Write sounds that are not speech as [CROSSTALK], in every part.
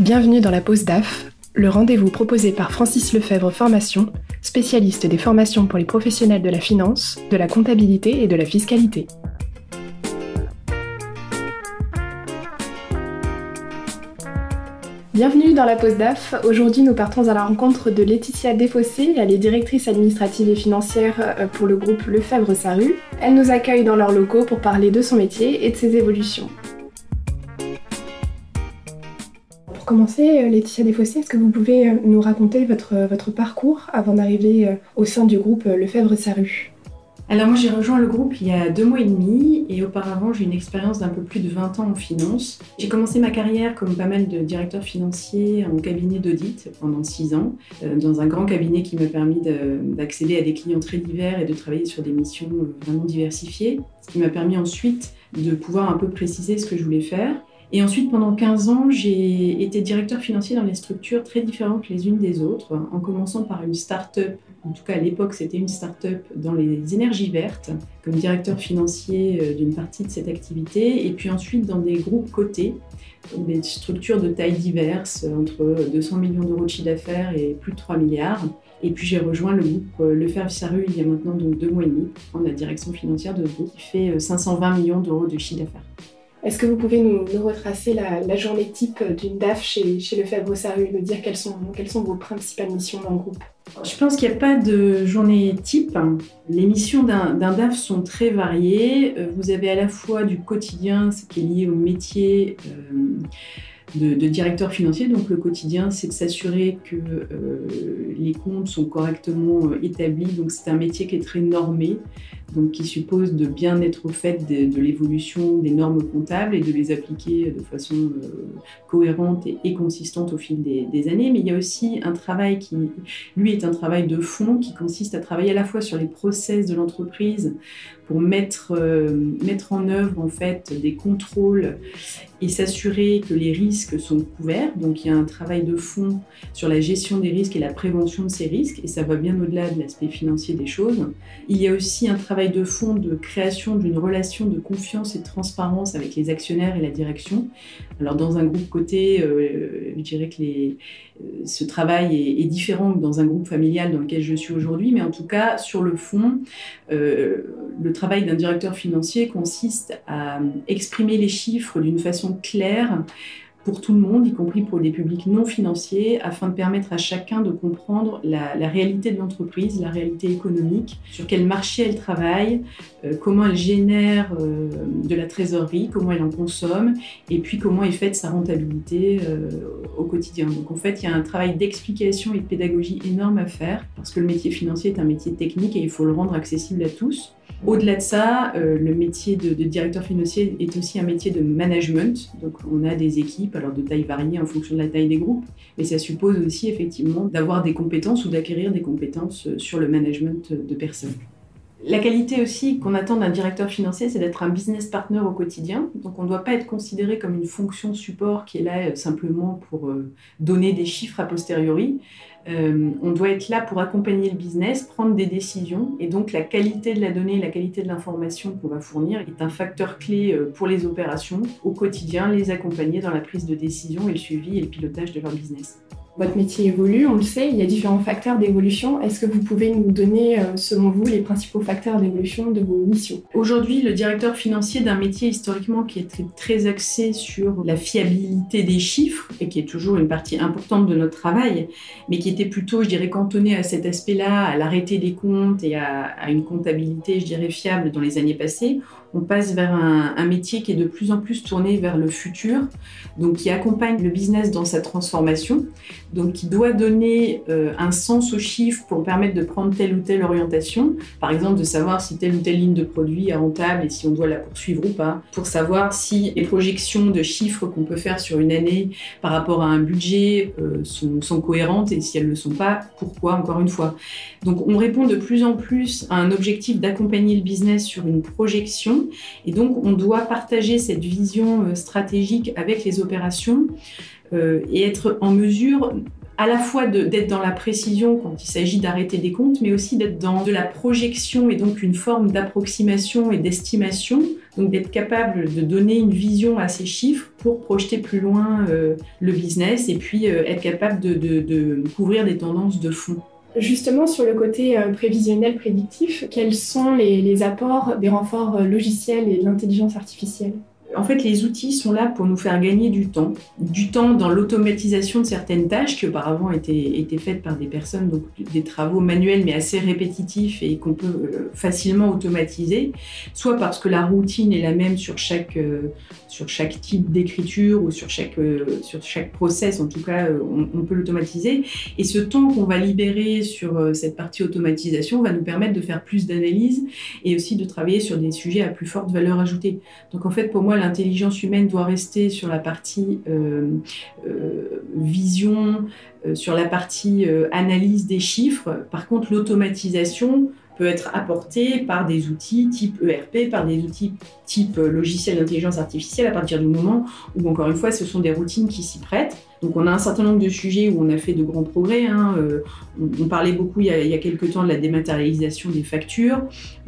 Bienvenue dans la pause DAF, le rendez-vous proposé par Francis Lefebvre Formation, spécialiste des formations pour les professionnels de la finance, de la comptabilité et de la fiscalité. Bienvenue dans la pause DAF. Aujourd'hui, nous partons à la rencontre de Laetitia Desfossés. Elle est directrice administrative et financière euh, pour le groupe Lefebvre-Saru. Elle nous accueille dans leurs locaux pour parler de son métier et de ses évolutions. Commencer, euh, Laetitia Desfossés, est-ce que vous pouvez euh, nous raconter votre, votre parcours avant d'arriver au sein du groupe Lefebvre-Saru alors moi j'ai rejoint le groupe il y a deux mois et demi et auparavant j'ai une expérience d'un peu plus de 20 ans en finance. J'ai commencé ma carrière comme pas mal de directeurs financiers en cabinet d'audit pendant six ans, euh, dans un grand cabinet qui m'a permis d'accéder à des clients très divers et de travailler sur des missions euh, vraiment diversifiées, ce qui m'a permis ensuite de pouvoir un peu préciser ce que je voulais faire. Et ensuite, pendant 15 ans, j'ai été directeur financier dans des structures très différentes les unes des autres, en commençant par une start-up, en tout cas à l'époque c'était une start-up dans les énergies vertes, comme directeur financier euh, d'une partie de cette activité, et puis ensuite dans des groupes cotés, des structures de tailles diverses, entre 200 millions d'euros de chiffre d'affaires et plus de 3 milliards. Et puis j'ai rejoint le groupe euh, Lefebvre Saru il y a maintenant donc deux mois et demi, en la direction financière de groupe qui fait 520 euh, millions d'euros de chiffre d'affaires. Est-ce que vous pouvez nous, retracer la, journée type d'une DAF chez, chez Lefebvre Saru, nous dire quelles sont, vos principales missions dans le groupe? Je pense qu'il n'y a pas de journée type. Les missions d'un DAF sont très variées. Euh, vous avez à la fois du quotidien, ce qui est lié au métier. Euh, de, directeur financier. Donc le quotidien, c'est de s'assurer que euh, les comptes sont correctement établis. Donc c'est un métier qui est très normé donc qui suppose de bien être au fait de, l'évolution des normes comptables et de les appliquer de façon euh, cohérente et, consistante au fil des, années. Mais il y a aussi un travail qui, lui, est un travail de fond qui consiste à travailler à la fois sur les process de l'entreprise pour mettre, euh, mettre en œuvre en fait des contrôles et s'assurer que les risques sont couverts. Donc il y a un travail de fond sur la gestion des risques et la prévention de ces risques et ça va bien au-delà de l'aspect financier des choses. Il y a aussi un travail de fond de création d'une relation de confiance et de transparence avec les actionnaires et la direction. Alors dans un groupe côté, euh, je dirais que euh, ce travail est, différent que dans un groupe familial dans lequel je suis aujourd'hui, mais en tout cas sur le fond, euh, le travail d'un directeur financier consiste à exprimer les chiffres d'une façon claire, pour tout le monde, y compris pour les publics non financiers, afin de permettre à chacun de comprendre la, réalité de l'entreprise, la réalité économique, sur quel marché elle travaille, euh, comment elle génère euh, de la trésorerie, comment elle en consomme, et puis comment est faite sa rentabilité euh, au quotidien. Donc en fait, il y a un travail d'explication et de pédagogie énorme à faire, parce que le métier financier est un métier technique et il faut le rendre accessible à tous. Au-delà de ça, euh, le métier de, directeur financier est aussi un métier de management. Donc, on a des équipes, alors de taille variée en fonction de la taille des groupes, mais ça suppose aussi effectivement d'avoir des compétences ou d'acquérir des compétences euh, sur le management de personnes. La qualité aussi qu'on attend d'un directeur financier, c'est d'être un business partner au quotidien. Donc on ne doit pas être considéré comme une fonction support qui est là euh, simplement pour donner des chiffres a posteriori. Euh, on doit être là pour accompagner le business, prendre des décisions. Et donc la qualité de la donnée, la qualité de l'information qu'on va fournir est un facteur clé euh, pour les opérations au quotidien, les accompagner dans la prise de décision et le suivi et le pilotage de leur business. Votre métier évolue, on le sait, il y a différents facteurs d'évolution. Est-ce que vous pouvez nous donner, euh, selon vous, les principaux facteurs d'évolution de vos missions? Aujourd'hui, le directeur financier d'un métier historiquement qui est très, axé sur la fiabilité des chiffres, et qui est toujours une partie importante de notre travail, mais qui était plutôt, je dirais, cantonné à cet aspect-là, à l'arrêté des comptes et à, à une comptabilité, je dirais, fiable dans les années passées, on passe vers un, métier qui est de plus en plus tourné vers le futur, donc qui accompagne le business dans sa transformation, donc qui doit donner euh, un sens aux chiffres pour permettre de prendre telle ou telle orientation, par exemple de savoir si telle ou telle ligne de produit est rentable et si on doit la poursuivre ou pas, pour savoir si les projections de chiffres qu'on peut faire sur une année par rapport à un budget euh, sont, sont cohérentes et si elles ne le sont pas, pourquoi encore une fois. Donc on répond de plus en plus à un objectif d'accompagner le business sur une projection et donc, on doit partager cette vision euh, stratégique avec les opérations euh, et être en mesure à la fois d'être dans la précision quand il s'agit d'arrêter des comptes, mais aussi d'être dans de la projection et donc une forme d'approximation et d'estimation Donc d'être capable de donner une vision à ces chiffres pour projeter plus loin le business et puis être capable de, couvrir des tendances de fond. Justement, sur le côté prévisionnel prédictif, quels sont les, apports des renforts logiciels et de l'intelligence artificielle? En fait, les outils sont là pour nous faire gagner du temps, du temps dans l'automatisation de certaines tâches qui auparavant étaient, étaient, faites par des personnes, donc des travaux manuels mais assez répétitifs et qu'on peut euh, facilement automatiser, soit parce que la routine est la même sur chaque, euh, sur chaque type d'écriture ou sur chaque, euh, sur chaque process, en tout cas, on, peut l'automatiser. Et ce temps qu'on va libérer sur cette partie automatisation va nous permettre de faire plus d'analyse et aussi de travailler sur des sujets à plus forte valeur ajoutée. Donc en fait, pour moi, l'intelligence humaine doit rester sur la partie euh, euh, vision, euh, sur la partie analyse des chiffres. Par contre, l'automatisation peut être apportée par des outils type ERP, par des outils type logiciel d'intelligence artificielle à partir du moment où, encore une fois, ce sont des routines qui s'y prêtent. Donc on a un certain nombre de sujets où on a fait de grands progrès. Hein. Euh, on, parlait beaucoup il y, a, il quelques temps de la dématérialisation des factures.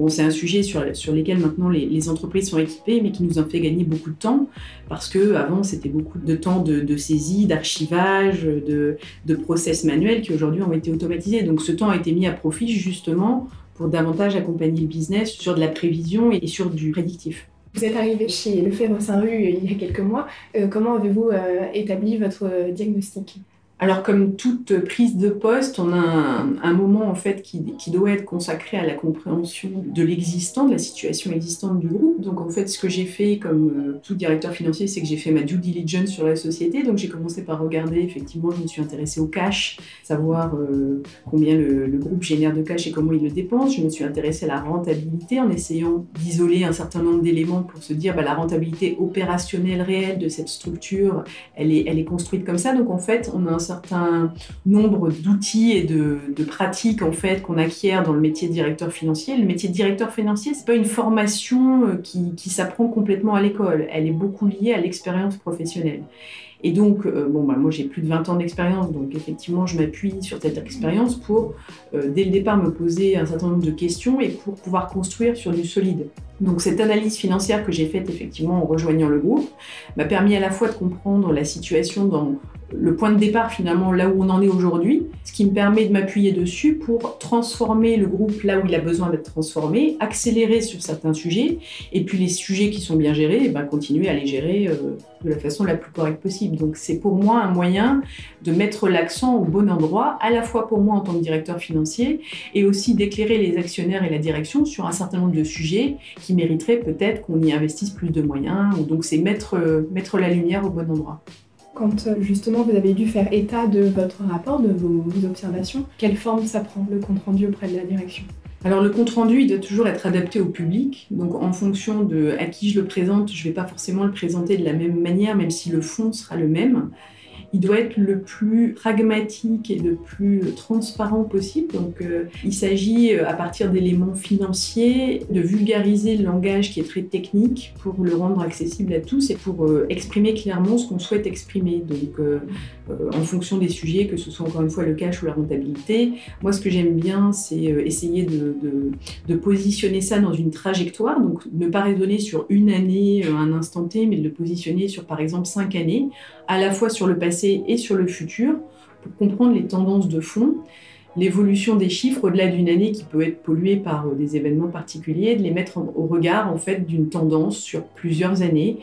C'est un sujet sur, sur lequel maintenant les, entreprises sont équipées, mais qui nous a fait gagner beaucoup de temps parce que avant c'était beaucoup de temps de, saisie, d'archivage, de, de process manuels qui aujourd'hui ont été automatisés. Donc ce temps a été mis à profit justement pour davantage accompagner le business sur de la prévision et sur du prédictif. Vous êtes arrivé chez Lefebvre Saint-Rue il y a quelques mois. Euh, comment avez-vous euh, établi votre diagnostic? Alors, comme toute prise de poste, on a un, moment en fait qui, doit être consacré à la compréhension de l'existant, de la situation existante du groupe. Donc, en fait, ce que j'ai fait comme euh, tout directeur financier, c'est que j'ai fait ma due diligence sur la société. Donc, j'ai commencé par regarder, effectivement, je me suis intéressée au cash, savoir euh, combien le, groupe génère de cash et comment il le dépense. Je me suis intéressée à la rentabilité en essayant d'isoler un certain nombre d'éléments pour se dire bah, la rentabilité opérationnelle réelle de cette structure, elle est, construite comme ça. Donc, en fait, on a un certain nombre d'outils et de, pratiques en fait qu'on acquiert dans le métier de directeur financier. Le métier de directeur financier, c'est pas une formation euh, qui, qui s'apprend complètement à l'école. Elle est beaucoup liée à l'expérience professionnelle. Et donc, euh, bon, bah, moi j'ai plus de 20 ans d'expérience, donc effectivement je m'appuie sur cette expérience pour, euh, dès le départ, me poser un certain nombre de questions et pour pouvoir construire sur du solide. Donc cette analyse financière que j'ai faite effectivement en rejoignant le groupe m'a permis à la fois de comprendre la situation dans le point de départ finalement là où on en est aujourd'hui, ce qui me permet de m'appuyer dessus pour transformer le groupe là où il a besoin d'être transformé, accélérer sur certains sujets, et puis les sujets qui sont bien gérés, eh ben, continuer à les gérer euh, de la façon la plus correcte possible. Donc c'est pour moi un moyen de mettre l'accent au bon endroit, à la fois pour moi en tant que directeur financier, et aussi d'éclairer les actionnaires et la direction sur un certain nombre de sujets qui mériteraient peut-être qu'on y investisse plus de moyens. Donc c'est mettre, euh, mettre la lumière au bon endroit. Quand euh, justement vous avez dû faire état de votre rapport, de vos, observations, quelle forme ça prend le compte rendu auprès de la direction? Alors le compte rendu, il doit toujours être adapté au public. Donc en fonction de à qui je le présente, je ne vais pas forcément le présenter de la même manière, même si le fond sera le même il doit être le plus pragmatique et le plus transparent possible. Donc, euh, il s'agit, euh, à partir d'éléments financiers, de vulgariser le langage qui est très technique pour le rendre accessible à tous et pour euh, exprimer clairement ce qu'on souhaite exprimer. Donc, en fonction des sujets, que ce soit encore une fois le cash ou la rentabilité, moi, ce que j'aime bien, c'est essayer de, de, positionner ça dans une trajectoire. Donc, ne pas raisonner sur une année, un instant T, mais de le positionner sur, par exemple, cinq années, à la fois sur le passé et sur le futur pour comprendre les tendances de fond, l'évolution des chiffres au-delà d'une année qui peut être polluée par euh, des événements particuliers, de les mettre au regard en fait d'une tendance sur plusieurs années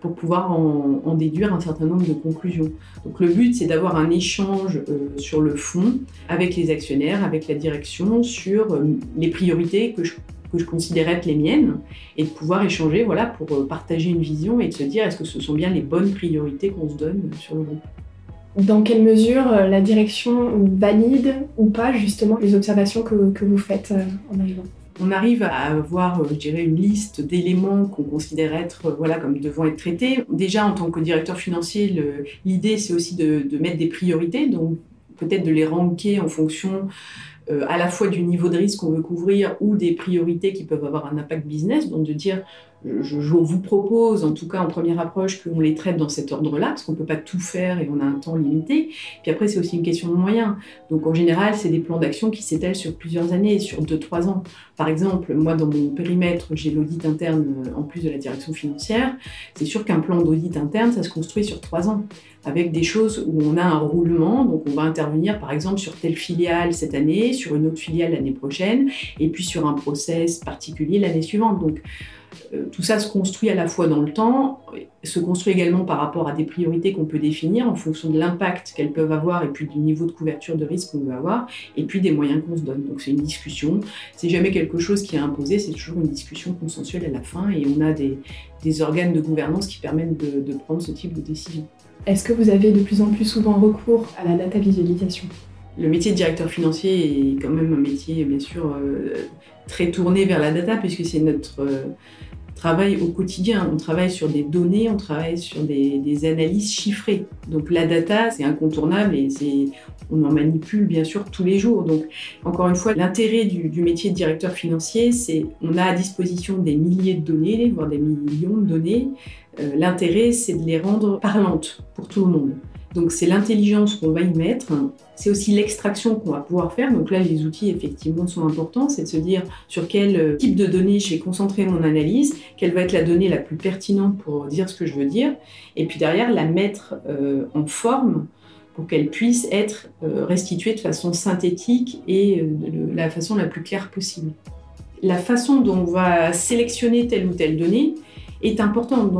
pour pouvoir en, déduire un certain nombre de conclusions. Donc le but, c'est d'avoir un échange euh, sur le fond avec les actionnaires, avec la direction, sur euh, les priorités que je que je considérais être les miennes et de pouvoir échanger voilà, pour partager une vision et de se dire est-ce que ce sont bien les bonnes priorités qu'on se donne sur le groupe? Dans quelle mesure euh, la direction valide ou pas justement les observations que, que vous faites euh, en arrivant? On arrive à avoir, euh, je dirais, une liste d'éléments qu'on considère être, voilà, comme devant être traités. Déjà, en tant que directeur financier, l'idée, c'est aussi de, de, mettre des priorités, donc peut-être de les ranker en fonction euh, à la fois du niveau de risque qu'on veut couvrir ou des priorités qui peuvent avoir un impact business. Donc de dire, je, vous propose, en tout cas en première approche, qu'on les traite dans cet ordre-là, parce qu'on ne peut pas tout faire et on a un temps limité. Puis après, c'est aussi une question de moyens. Donc en général, c'est des plans d'action qui s'étalent sur plusieurs années, sur deux, trois ans. Par exemple, moi, dans mon périmètre, j'ai l'audit interne euh, en plus de la direction financière. C'est sûr qu'un plan d'audit interne, ça se construit sur trois ans avec des choses où on a un roulement. Donc, on va intervenir, par exemple, sur telle filiale cette année, sur une autre filiale l'année prochaine, et puis sur un process particulier l'année suivante. Tout ça se construit à la fois dans le temps, se construit également par rapport à des priorités qu'on peut définir en fonction de l'impact qu'elles peuvent avoir et puis du niveau de couverture de risque qu'on veut avoir, et puis des moyens qu'on se donne. Donc c'est une discussion, c'est jamais quelque chose qui est imposé, c'est toujours une discussion consensuelle à la fin, et on a des, organes de gouvernance qui permettent de, de prendre ce type de décision. Est-ce que vous avez de plus en plus souvent recours à la data visualisation? Le métier de directeur financier est quand même un métier, bien sûr, euh, très tourné vers la data, puisque c'est notre euh, travail au quotidien. On travaille sur des données, on travaille sur des, analyses chiffrées. Donc la data, c'est incontournable et on en manipule bien sûr tous les jours. Donc encore une fois, l'intérêt du, métier de directeur financier, c'est on a à disposition des milliers de données, voire des millions de données. Euh, l'intérêt, c'est de les rendre parlantes pour tout le monde. Donc c'est l'intelligence qu'on va y mettre, c'est aussi l'extraction qu'on va pouvoir faire. Donc là, les outils effectivement sont importants, c'est de se dire sur quel euh, type de données je vais concentrer mon analyse, quelle va être la donnée la plus pertinente pour dire ce que je veux dire, et puis derrière la mettre euh, en forme pour qu'elle puisse être restituée de façon synthétique et de la façon la plus claire possible. La façon dont on va sélectionner telle ou telle donnée est importante.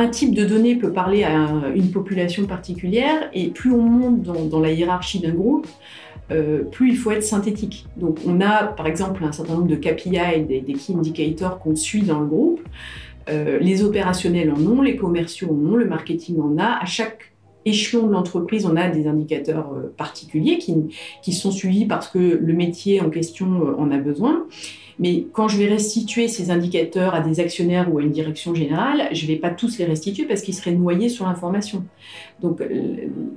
Un type de données peut parler à une population particulière et plus on monte dans, la hiérarchie d'un groupe, euh, plus il faut être synthétique. Donc on a par exemple un certain nombre de KPI, des, key indicators qu'on suit dans le groupe. Euh, les opérationnels en ont, les commerciaux en ont, le marketing en a. À chaque échelon de l'entreprise, on a des indicateurs euh, particuliers qui, sont suivis parce que le métier en question en a besoin. Mais quand je vais restituer ces indicateurs à des actionnaires ou à une direction générale, je ne vais pas tous les restituer parce qu'ils seraient noyés sur l'information. Donc, euh,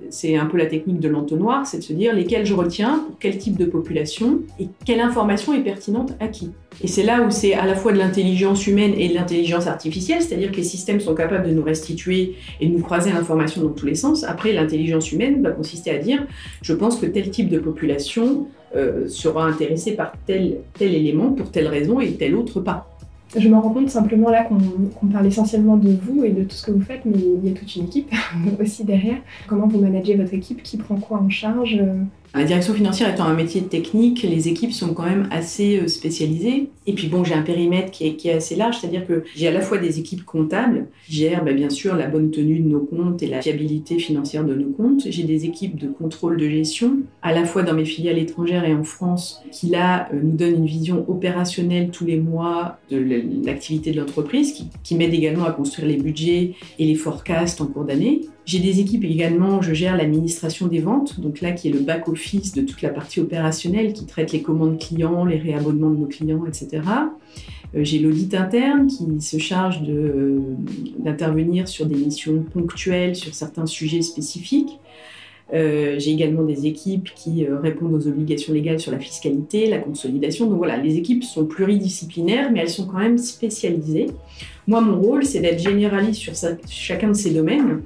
c'est un peu la technique de l'entonnoir, c'est de se dire lesquels je retiens, pour quel type de population et quelle information est pertinente à qui. Et c'est là où c'est à la fois de l'intelligence humaine et de l'intelligence artificielle, c'est-à-dire que les systèmes sont capables de nous restituer et de nous croiser l'information dans tous les sens. Après, l'intelligence humaine va consister à dire, je pense que tel type de population euh, sera intéressé par tel, tel élément pour telle raison et tel autre pas. Je me rends compte simplement là qu'on parle essentiellement de vous et de tout ce que vous faites, mais il y a toute une équipe [LAUGHS] aussi derrière. Comment vous managez votre équipe? Qui prend quoi en charge? La direction financière étant un métier technique, les équipes sont quand même assez euh, spécialisées. Et puis bon, j'ai un périmètre qui est, assez large, c'est-à-dire que j'ai à la fois des équipes comptables qui gèrent bah, bien sûr la bonne tenue de nos comptes et la fiabilité financière de nos comptes. J'ai des équipes de contrôle de gestion, à la fois dans mes filiales étrangères et en France, qui là euh, nous donnent une vision opérationnelle tous les mois de l'activité de l'entreprise, qui, qui m'aident également à construire les budgets et les forecasts en cours d'année. J'ai des équipes également, je gère l'administration des ventes, donc là qui est le back-office de toute la partie opérationnelle qui traite les commandes clients, les réabonnements de nos clients, etc. Euh, j'ai l'audit interne qui se charge euh, d'intervenir sur des missions ponctuelles, sur certains sujets spécifiques. Euh, j'ai également des équipes qui répondent aux obligations légales sur la fiscalité, la consolidation. Donc voilà, les équipes sont pluridisciplinaires, mais elles sont quand même spécialisées. Moi, mon rôle, c'est d'être généraliste sur chacun de ces domaines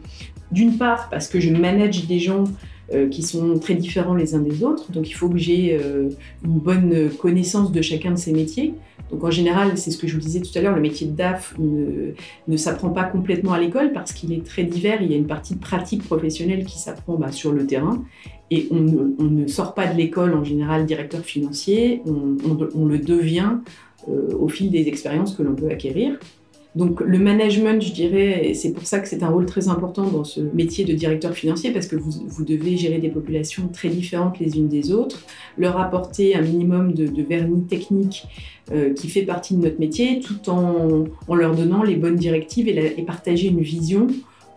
d'une part, parce que je manage des gens euh, qui sont très différents les uns des autres, donc il faut que j'ai euh, une bonne connaissance de chacun de ces métiers. Donc en général, c'est ce que je vous disais tout à l'heure, le métier de DAF ne, s'apprend pas complètement à l'école parce qu'il est très divers. Il y a une partie de pratique professionnelle qui s'apprend bah, sur le terrain. Et on ne, sort pas de l'école en général directeur financier, on, le devient euh, au fil des expériences que l'on peut acquérir. Donc le management, je dirais, c'est pour ça que c'est un rôle très important dans ce métier de directeur financier, parce que vous, devez gérer des populations très différentes les unes des autres, leur apporter un minimum de, vernis technique euh, qui fait partie de notre métier, tout en, leur donnant les bonnes directives et, et partager une vision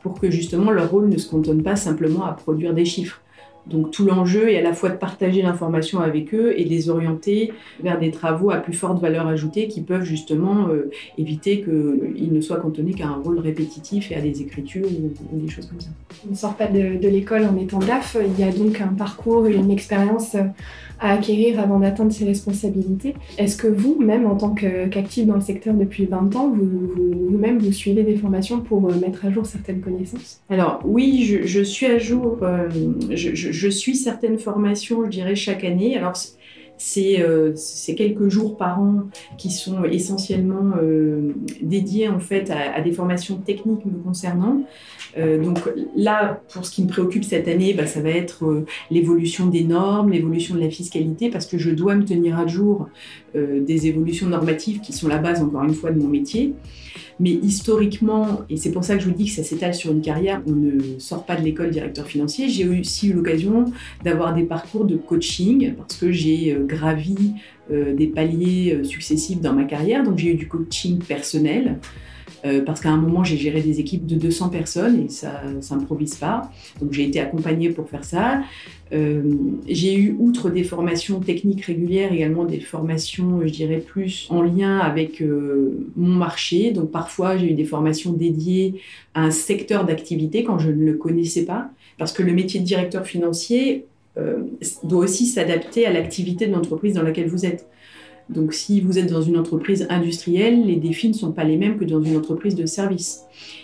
pour que justement leur rôle ne se cantonne pas simplement à produire des chiffres. Donc tout l'enjeu est à la fois de partager l'information avec eux et de les orienter vers des travaux à plus forte valeur ajoutée qui peuvent justement euh, éviter qu'ils ne soient cantonnés qu'à un rôle répétitif et à des écritures ou, des choses comme ça. On ne sort pas de, l'école en étant DAF, il y a donc un parcours une expérience à acquérir avant d'atteindre ses responsabilités. Est-ce que vous, même en tant qu'actif dans le secteur depuis 20 ans, vous-même vous, suivez des formations pour euh, mettre à jour certaines connaissances? Alors oui, je, suis à jour, euh, je, suis certaines formations, je dirais, chaque année. Alors euh, c'est quelques jours par an qui sont essentiellement dédiés en fait à, à, des formations techniques me concernant. Euh, donc là, pour ce qui me préoccupe cette année, bah, ça va être euh, l'évolution des normes, l'évolution de la fiscalité, parce que je dois me tenir à jour euh, des évolutions normatives qui sont la base, encore une fois, de mon métier. Mais historiquement, et c'est pour ça que je vous dis que ça s'étale sur une carrière, on ne sort pas de l'école directeur financier. J'ai aussi eu l'occasion d'avoir des parcours de coaching parce que j'ai gravi des paliers successifs dans ma carrière. Donc j'ai eu du coaching personnel. Euh, parce qu'à un moment, j'ai géré des équipes de 200 personnes et ça ne s'improvise pas. Donc j'ai été accompagnée pour faire ça. Euh, j'ai eu, outre des formations techniques régulières, également des formations, je dirais, plus en lien avec euh, mon marché. Donc parfois, j'ai eu des formations dédiées à un secteur d'activité quand je ne le connaissais pas. Parce que le métier de directeur financier doit aussi s'adapter à l'activité de l'entreprise dans laquelle vous êtes. Donc si vous êtes dans une entreprise industrielle, les défis ne sont pas les mêmes que dans une entreprise de service.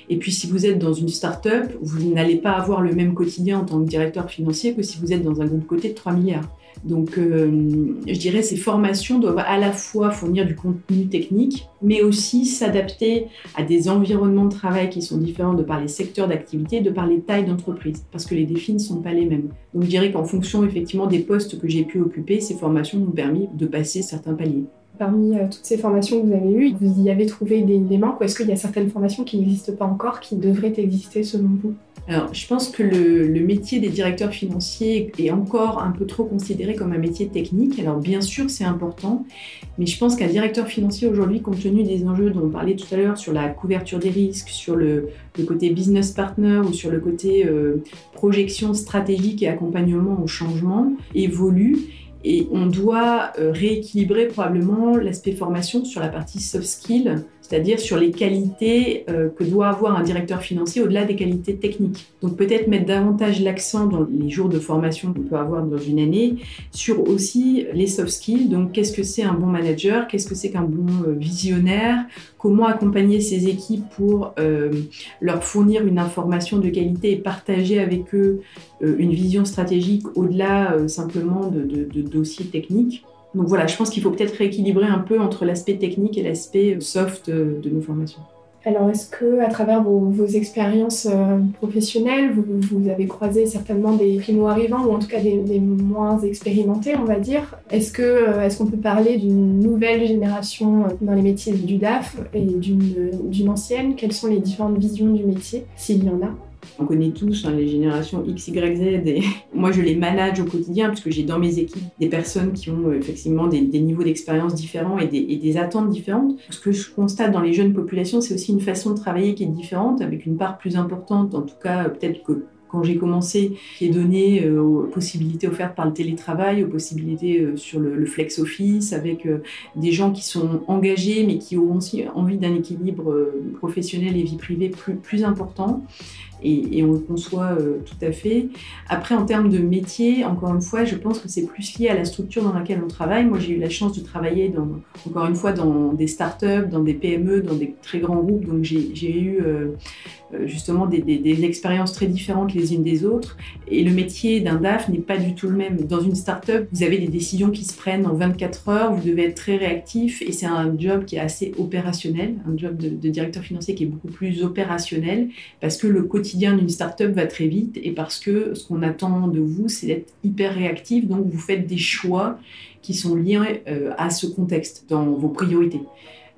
Et puis si vous êtes dans une start-up, vous n'allez pas avoir le même quotidien en tant que directeur financier que si vous êtes dans un groupe côté de 3 milliards. Donc, euh, je dirais ces formations doivent à la fois fournir du contenu technique, mais aussi s'adapter à des environnements de travail qui sont différents de par les secteurs d'activité, de par les tailles d'entreprise, parce que les défis ne sont pas les mêmes. Donc, je dirais qu'en fonction effectivement des postes que j'ai pu occuper, ces formations m'ont permis de passer certains paliers. Parmi euh, toutes ces formations que vous avez eues, vous y avez trouvé des, manques ou est-ce qu'il y a certaines formations qui n'existent pas encore, qui devraient exister selon vous? Alors, je pense que le, métier des directeurs financiers est encore un peu trop considéré comme un métier technique. Alors, bien sûr, c'est important, mais je pense qu'un directeur financier aujourd'hui, compte tenu des enjeux dont on parlait tout à l'heure sur la couverture des risques, sur le, côté business partner ou sur le côté euh, projection stratégique et accompagnement au changement, évolue. Et on doit euh, rééquilibrer probablement l'aspect formation sur la partie soft skills c'est-à-dire sur les qualités euh, que doit avoir un directeur financier au-delà des qualités techniques. Donc peut-être mettre davantage l'accent dans les jours de formation qu'on peut avoir dans une année sur aussi les soft skills. Donc qu'est-ce que c'est un bon manager, qu'est-ce que c'est qu'un bon euh, visionnaire, comment accompagner ses équipes pour euh, leur fournir une information de qualité et partager avec eux une vision stratégique au-delà simplement de, de dossiers techniques? Donc voilà, je pense qu'il faut peut-être rééquilibrer un peu entre l'aspect technique et l'aspect soft euh, de nos formations. Alors, est-ce que, à travers vos, expériences euh, professionnelles, vous, avez croisé certainement des primo-arrivants ou en tout cas des, moins expérimentés, on va dire? Est-ce que, euh, est-ce qu'on peut parler d'une nouvelle génération dans les métiers du DAF et d'une ancienne? Quelles sont les différentes visions du métier, s'il y en a? On connaît tous hein, les générations X, Y, Z. Et [LAUGHS] moi, je les manage au quotidien puisque j'ai dans mes équipes des personnes qui ont euh, effectivement des, niveaux d'expérience différents et des, attentes différentes. Ce que je constate dans les jeunes populations, c'est aussi une façon de travailler qui est différente, avec une part plus importante, en tout cas peut-être que quand j'ai commencé, qui est donné euh, aux possibilités offertes par le télétravail, aux possibilités euh, sur le, flex office, avec des gens qui sont engagés mais qui ont aussi envie d'un équilibre professionnel et vie privée plus important et, on le conçoit euh, tout à fait. Après, en termes de métier, encore une fois, je pense que c'est plus lié à la structure dans laquelle on travaille. Moi, j'ai eu la chance de travailler, encore une fois, dans des startups, dans des PME, dans des très grands groupes. Donc, j'ai eu euh, euh, justement des, des, expériences très différentes les unes des autres. Et le métier d'un DAF n'est pas du tout le même. Dans une startup, vous avez des décisions qui se prennent en 24 heures, vous devez être très réactif et c'est un job qui est assez opérationnel, un job de, de directeur financier qui est beaucoup plus opérationnel parce que le quotidien quotidien d'une startup va très vite et parce que ce qu'on attend de vous, c'est d'être hyper réactif. Donc, vous faites des choix qui sont liés euh, à ce contexte dans vos priorités.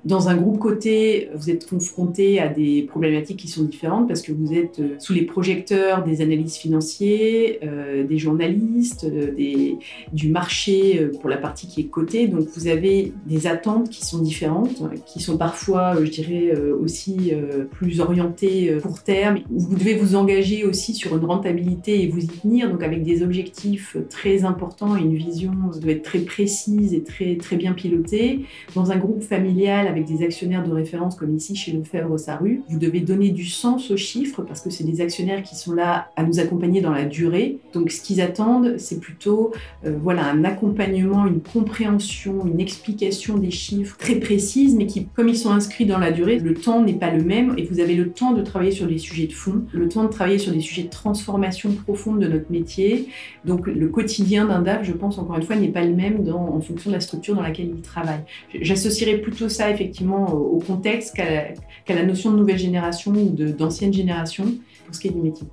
Dans un groupe côté, vous êtes confronté à des problématiques qui sont différentes parce que vous êtes euh, sous les projecteurs des analystes financiers, euh, des journalistes, euh, du marché pour la partie qui est cotée. Donc vous avez des attentes qui sont différentes, qui sont parfois, je dirais, aussi plus orientées court terme. Vous devez vous engager aussi sur une rentabilité et vous y tenir, donc avec des objectifs très importants et une vision doit être très précise et très, très bien pilotée. Dans un groupe familial, avec des actionnaires de référence comme ici chez Lefebvre-Saru. Vous devez donner du sens aux chiffres parce que c'est des actionnaires qui sont là à nous accompagner dans la durée. Donc ce qu'ils attendent, c'est plutôt euh, voilà, un accompagnement, une compréhension, une explication des chiffres très précise, mais qui, comme ils sont inscrits dans la durée, le temps n'est pas le même et vous avez le temps de travailler sur des sujets de fond, le temps de travailler sur des sujets de transformation profonde de notre métier. Donc le quotidien d'un DAF, je pense encore une fois, n'est pas le même en fonction de la structure dans laquelle il travaille. J'associerais plutôt ça effectivement au contexte qu'à la notion de nouvelle génération ou d'ancienne génération pour ce qui est du métier.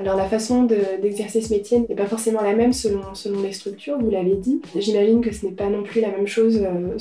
Alors la façon d'exercer ce métier n'est pas forcément la même selon, selon les structures, vous l'avez dit. J'imagine que ce n'est pas non plus la même chose euh,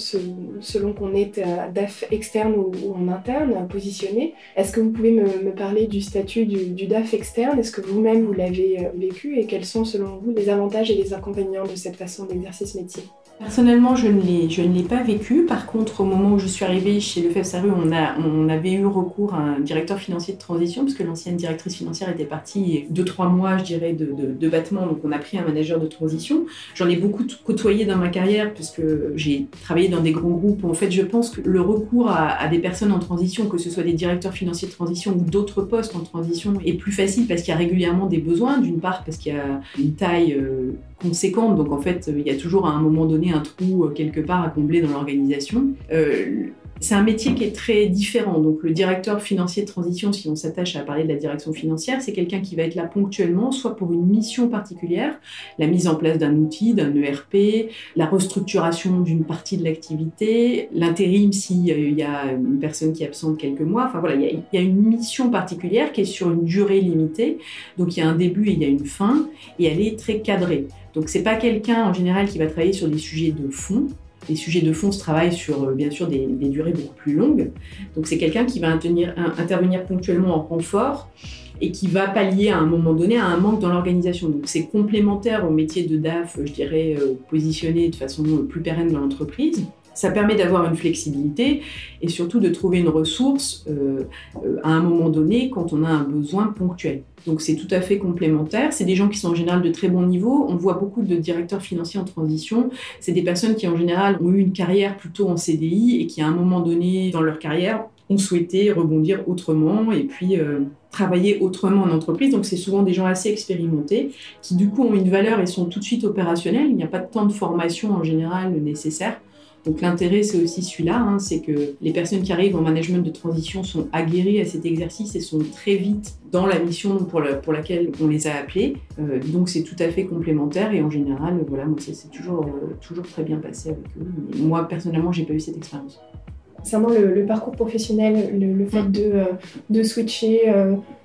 selon qu'on est euh, DAF externe ou, en interne positionné. Est-ce que vous pouvez me, parler du statut du, DAF externe? Est-ce que vous-même vous, l'avez euh, vécu? Et quels sont selon vous les avantages et les inconvénients de cette façon d'exercer ce métier? Personnellement, je ne l'ai pas vécu. Par contre, au moment où je suis arrivée chez Le Saru, on, on avait eu recours à un directeur financier de transition, puisque l'ancienne directrice financière était partie deux, trois mois, je dirais, de, de, battement. Donc, on a pris un manager de transition. J'en ai beaucoup côtoyé dans ma carrière, puisque j'ai travaillé dans des grands groupes. En fait, je pense que le recours à, des personnes en transition, que ce soit des directeurs financiers de transition ou d'autres postes en transition, est plus facile parce qu'il y a régulièrement des besoins. D'une part, parce qu'il y a une taille euh, conséquente. Donc, en fait, il y a toujours à un moment donné un trou euh, quelque part à combler dans l'organisation. Euh, c'est un métier qui est très différent. Donc, le directeur financier de transition, si on s'attache à parler de la direction financière, c'est quelqu'un qui va être là ponctuellement, soit pour une mission particulière, la mise en place d'un outil, d'un ERP, la restructuration d'une partie de l'activité, l'intérim s'il y a une personne qui est absente quelques mois. Enfin voilà, il y, a, une mission particulière qui est sur une durée limitée. Donc, il y a un début et il y a une fin, et elle est très cadrée. Donc, c'est pas quelqu'un en général qui va travailler sur des sujets de fond les sujets de fond se travaillent sur, euh, bien sûr, des, durées beaucoup plus longues. Donc, c'est quelqu'un qui va intervenir ponctuellement en renfort et qui va pallier à un moment donné à un manque dans l'organisation. Donc, c'est complémentaire au métier de DAF, je dirais, euh, positionné de façon plus pérenne dans l'entreprise. Ça permet d'avoir une flexibilité et surtout de trouver une ressource euh, à un moment donné quand on a un besoin ponctuel. Donc c'est tout à fait complémentaire. C'est des gens qui sont en général de très bon niveau. On voit beaucoup de directeurs financiers en transition. C'est des personnes qui en général ont eu une carrière plutôt en CDI et qui à un moment donné dans leur carrière ont souhaité rebondir autrement et puis euh, travailler autrement en entreprise. Donc c'est souvent des gens assez expérimentés qui du coup ont une valeur et sont tout de suite opérationnels. Il n'y a pas de temps de formation en général nécessaire. Donc l'intérêt, c'est aussi celui-là, hein, c'est que les personnes qui arrivent en management de transition sont aguerries à cet exercice et sont très vite dans la mission pour, pour laquelle on les a appelés. Euh, donc c'est tout à fait complémentaire et en général, voilà, moi c'est toujours, euh, toujours très bien passé avec eux. moi personnellement, j'ai pas eu cette expérience. Concernant le, le, parcours professionnel, le, fait mm. de, euh, de switcher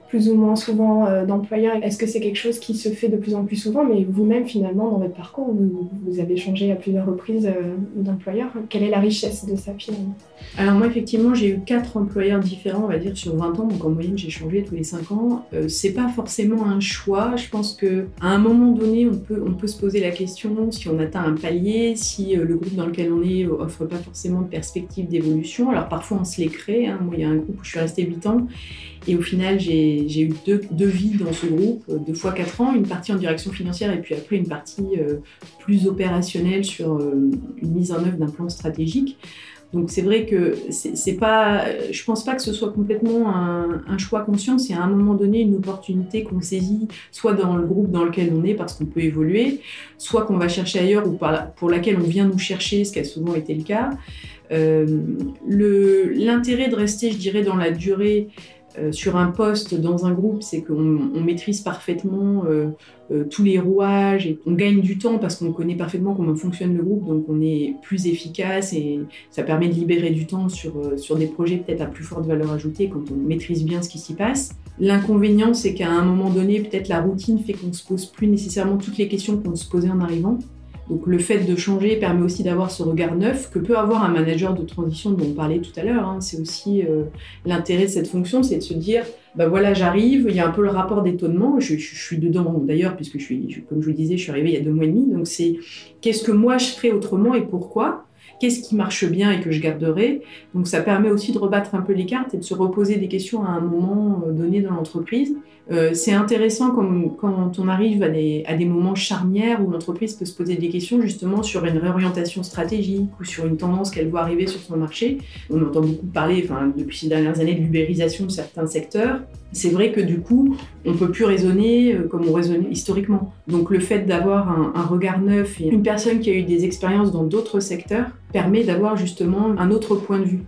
plus ou moins souvent euh, d'employeurs Est-ce que c'est quelque chose qui se fait de plus en plus souvent? Mais vous-même, finalement, dans votre parcours, vous, avez changé à plusieurs reprises euh, d'employeur. Quelle est la richesse de ça, finalement? Alors moi, effectivement, j'ai eu quatre employeurs différents, on va dire, sur 20 ans. Donc en moyenne, j'ai changé tous les 5 ans. Euh, c'est pas forcément un choix. Je pense qu'à un moment donné, on peut, on peut se poser la question si on atteint un palier, si le groupe dans lequel on est offre pas forcément de perspective d'évolution. Alors parfois, on se les crée. Hein. Moi, il y a un groupe où je suis restée 8 ans et au final, j'ai eu deux, vies dans ce groupe, euh, deux fois quatre ans, une partie en direction financière et puis après une partie euh, plus opérationnelle sur euh, une mise en œuvre d'un plan stratégique. Donc c'est vrai que c'est pas, je pense pas que ce soit complètement un, choix conscient. C'est à un moment donné une opportunité qu'on saisit, soit dans le groupe dans lequel on est parce qu'on peut évoluer, soit qu'on va chercher ailleurs ou pour laquelle on vient nous chercher, ce qui a souvent été le cas. L'intérêt de rester, je dirais, dans la durée euh, sur un poste dans un groupe, c'est qu'on maîtrise parfaitement euh, euh, tous les rouages et on gagne du temps parce qu'on connaît parfaitement comment fonctionne le groupe, donc on est plus efficace et ça permet de libérer du temps sur, sur des projets peut-être à plus forte valeur ajoutée quand on maîtrise bien ce qui s'y passe. L'inconvénient, c'est qu'à un moment donné, peut-être la routine fait qu'on se pose plus nécessairement toutes les questions qu'on se posait en arrivant. Donc le fait de changer permet aussi d'avoir ce regard neuf que peut avoir un manager de transition dont on parlait tout à l'heure. Hein. C'est aussi euh, l'intérêt de cette fonction, c'est de se dire, bah voilà, j'arrive, il y a un peu le rapport d'étonnement, je, suis dedans d'ailleurs, puisque je suis, comme je vous disais, je suis arrivée il y a deux mois et demi, donc c'est qu'est-ce que moi je ferais autrement et pourquoi? Qu'est-ce qui marche bien et que je garderai. Donc ça permet aussi de rebattre un peu les cartes et de se reposer des questions à un moment euh, donné dans l'entreprise. Euh, c'est intéressant quand on arrive à des, moments charnières où l'entreprise peut se poser des questions justement sur une réorientation stratégique ou sur une tendance qu'elle voit arriver sur son marché. On entend beaucoup parler enfin, depuis ces dernières années de l'ubérisation de certains secteurs. C'est vrai que du coup, on ne peut plus raisonner euh, comme on raisonnait historiquement. Donc le fait d'avoir un regard neuf et une personne qui a eu des expériences dans d'autres secteurs permet d'avoir justement un autre point de vue.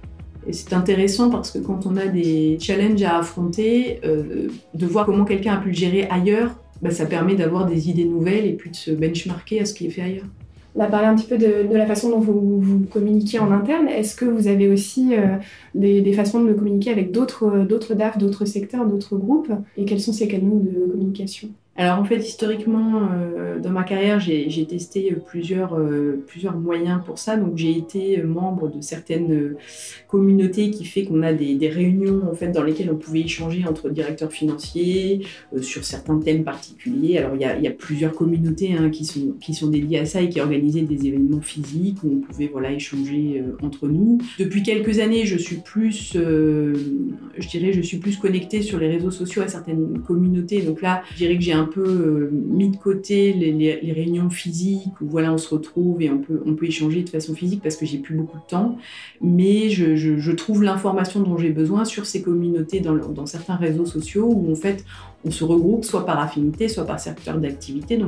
Et c'est intéressant parce que quand on a des challenges à affronter, euh, de voir comment quelqu'un a pu le gérer ailleurs, bah, ça permet d'avoir des idées nouvelles et puis de se benchmarker à ce qui est fait ailleurs. On a parlé un petit peu de, la façon dont vous, vous, communiquez en interne. Est-ce que vous avez aussi euh, des, des, façons de communiquer avec d'autres DAF, d'autres secteurs, d'autres groupes? Et quels sont ces canaux de communication? Alors en fait, historiquement, euh, dans ma carrière, j'ai testé plusieurs, euh, plusieurs moyens pour ça. Donc j'ai été membre de certaines communautés qui fait qu'on a des, réunions en fait dans lesquelles on pouvait échanger entre directeurs financiers euh, sur certains thèmes particuliers. Alors il y a, plusieurs communautés hein, qui, sont, qui sont dédiées à ça et qui organisaient des événements physiques où on pouvait voilà échanger entre nous. Depuis quelques années, je suis plus, je dirais, je suis plus connectée sur les réseaux sociaux à certaines communautés. Donc là, je dirais que j'ai un peu euh, mis de côté les, réunions physiques où voilà on se retrouve et on peut, on peut échanger de façon physique parce que j'ai plus beaucoup de temps. Mais je, trouve l'information dont j'ai besoin sur ces communautés dans, certains réseaux sociaux où en fait on se regroupe soit par affinité, soit par secteur d'activité.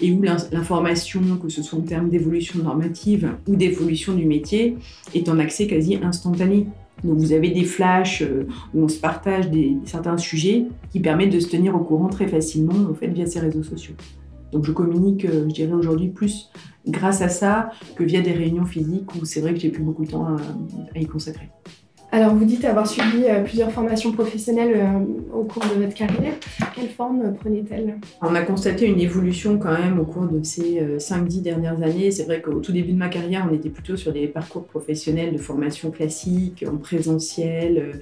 Et où l'information, que ce soit en termes d'évolution normative ou d'évolution du métier, est en accès quasi instantané. Donc vous avez des flashs euh, où on se partage des, certains sujets qui permettent de se tenir au courant très facilement en fait, via ces réseaux sociaux. Donc je communique, euh, je dirais aujourd'hui, plus grâce à ça que via des réunions physiques où c'est vrai que j'ai plus beaucoup de temps à y consacrer. Alors, vous dites avoir suivi euh, plusieurs formations professionnelles euh, au cours de votre carrière. Quelle forme euh, prenait-elle? On a constaté une évolution quand même au cours de ces 5-10 dernières années. C'est vrai qu'au tout début de ma carrière, on était plutôt sur des parcours professionnels de formation classique, en présentiel.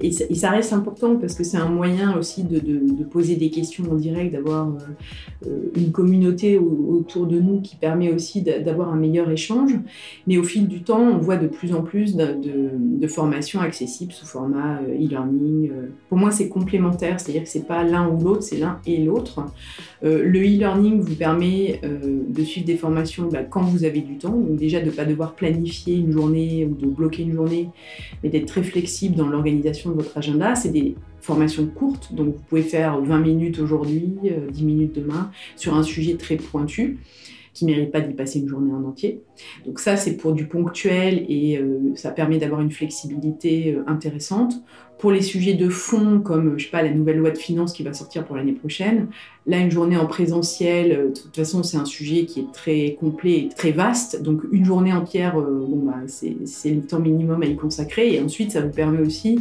Et ça, reste important parce que c'est un moyen aussi de, poser des questions en direct, d'avoir une communauté autour de nous qui permet aussi d'avoir un meilleur échange. Mais au fil du temps, on voit de plus en plus de, de formation accessible sous format euh, e-learning. Euh. Pour moi, c'est complémentaire, c'est-à-dire que c'est pas l'un ou l'autre, c'est l'un et l'autre. Euh, le e-learning vous permet de suivre des formations bah, quand vous avez du temps, donc déjà de ne pas devoir planifier une journée ou de bloquer une journée, mais d'être très flexible dans l'organisation de votre agenda. C'est des formations courtes, donc vous pouvez faire 20 minutes aujourd'hui, 10 minutes demain, sur un sujet très pointu qui ne méritent pas d'y passer une journée en entier. Donc ça, c'est pour du ponctuel et euh, ça permet d'avoir une flexibilité euh, intéressante. Pour les sujets de fond, comme je sais pas la nouvelle loi de finances qui va sortir pour l'année prochaine, là une journée en présentiel, euh, de toute façon c'est un sujet qui est très complet et très vaste, donc une journée entière, bon bah c'est le temps minimum à y consacrer et ensuite ça vous permet aussi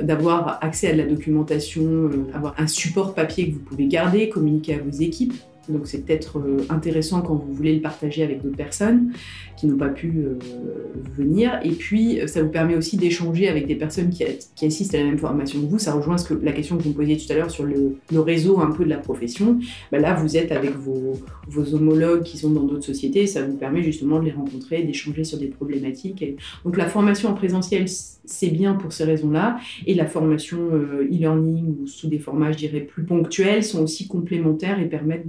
d'avoir accès à de la documentation, avoir un support papier que vous pouvez garder, communiquer à vos équipes donc c'est peut-être euh, intéressant quand vous voulez le partager avec d'autres personnes n'ont pas pu euh, venir. Et puis ça vous permet aussi d'échanger avec des personnes qui, assistent à la même formation que vous. Ça rejoint ce que, la question que vous me posiez tout à l'heure sur le, réseau un peu de la profession. Ben là, vous êtes avec vos, homologues qui sont dans d'autres sociétés. Ça vous permet justement de les rencontrer, d'échanger sur des problématiques. Donc la formation en présentiel, c'est bien pour ces raisons-là. Et la formation euh, e-learning ou sous des formats, je dirais, plus ponctuels sont aussi complémentaires et permettent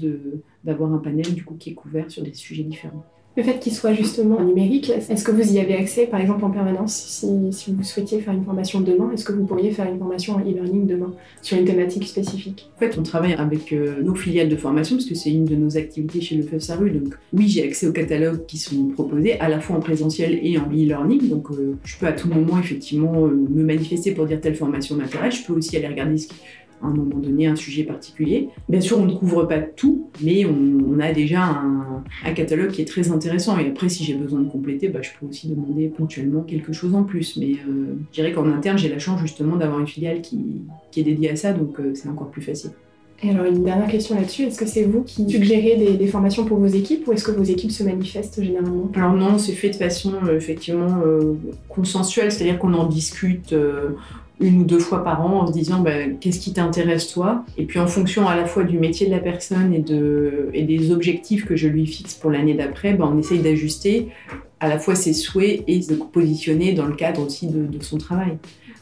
d'avoir un panel du coup qui est couvert sur des sujets différents. Le fait qu'il soit justement numérique, est-ce que vous y avez accès par exemple en permanence si, vous souhaitiez faire une formation demain Est-ce que vous pourriez faire une formation en e-learning demain sur une thématique spécifique? En fait, on travaille avec euh, nos filiales de formation parce que c'est une de nos activités chez le FEFSARU. Donc oui, j'ai accès aux catalogues qui sont proposés à la fois en présentiel et en e-learning. Donc euh, je peux à tout moment effectivement euh, me manifester pour dire telle formation m'intéresse. Je peux aussi aller regarder ce qui à un moment donné un sujet particulier. Bien sûr, on ne couvre pas tout, mais on, a déjà un, catalogue qui est très intéressant. Et après, si j'ai besoin de compléter, bah, je peux aussi demander ponctuellement quelque chose en plus. Mais euh, je dirais qu'en interne, j'ai la chance justement d'avoir une filiale qui, est dédiée à ça, donc euh, c'est encore plus facile. Et alors une dernière question là-dessus, est-ce que c'est vous qui suggérez des, formations pour vos équipes ou est-ce que vos équipes se manifestent généralement? Alors non, c'est fait de façon euh, effectivement euh, consensuelle, c'est-à-dire qu'on en discute une ou deux fois par an en se disant bah, qu'est-ce qui t'intéresse toi? Et puis en fonction à la fois du métier de la personne et, de, et des objectifs que je lui fixe pour l'année d'après, bah, on essaye d'ajuster à la fois ses souhaits et de positionner dans le cadre aussi de son travail.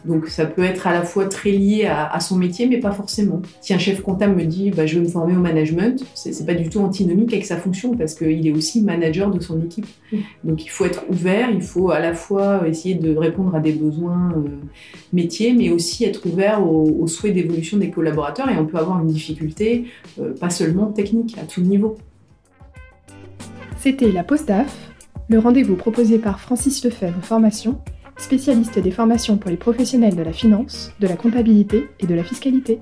Donc ça peut être à la fois très lié à, son métier, mais pas forcément. Si un chef comptable me dit bah, je veux me former au management, c'est pas du tout antinomique avec sa fonction parce qu'il est aussi manager de son équipe. Donc il faut être ouvert, il faut à la fois essayer de répondre à des besoins euh, métiers, mais aussi être ouvert aux, souhaits d'évolution des collaborateurs. Et on peut avoir une difficulté, euh, pas seulement technique, à tout niveau. C'était la Post DAF, le rendez-vous proposé par Francis Lefebvre Formation spécialiste des formations pour les professionnels de la finance, de la comptabilité et de la fiscalité.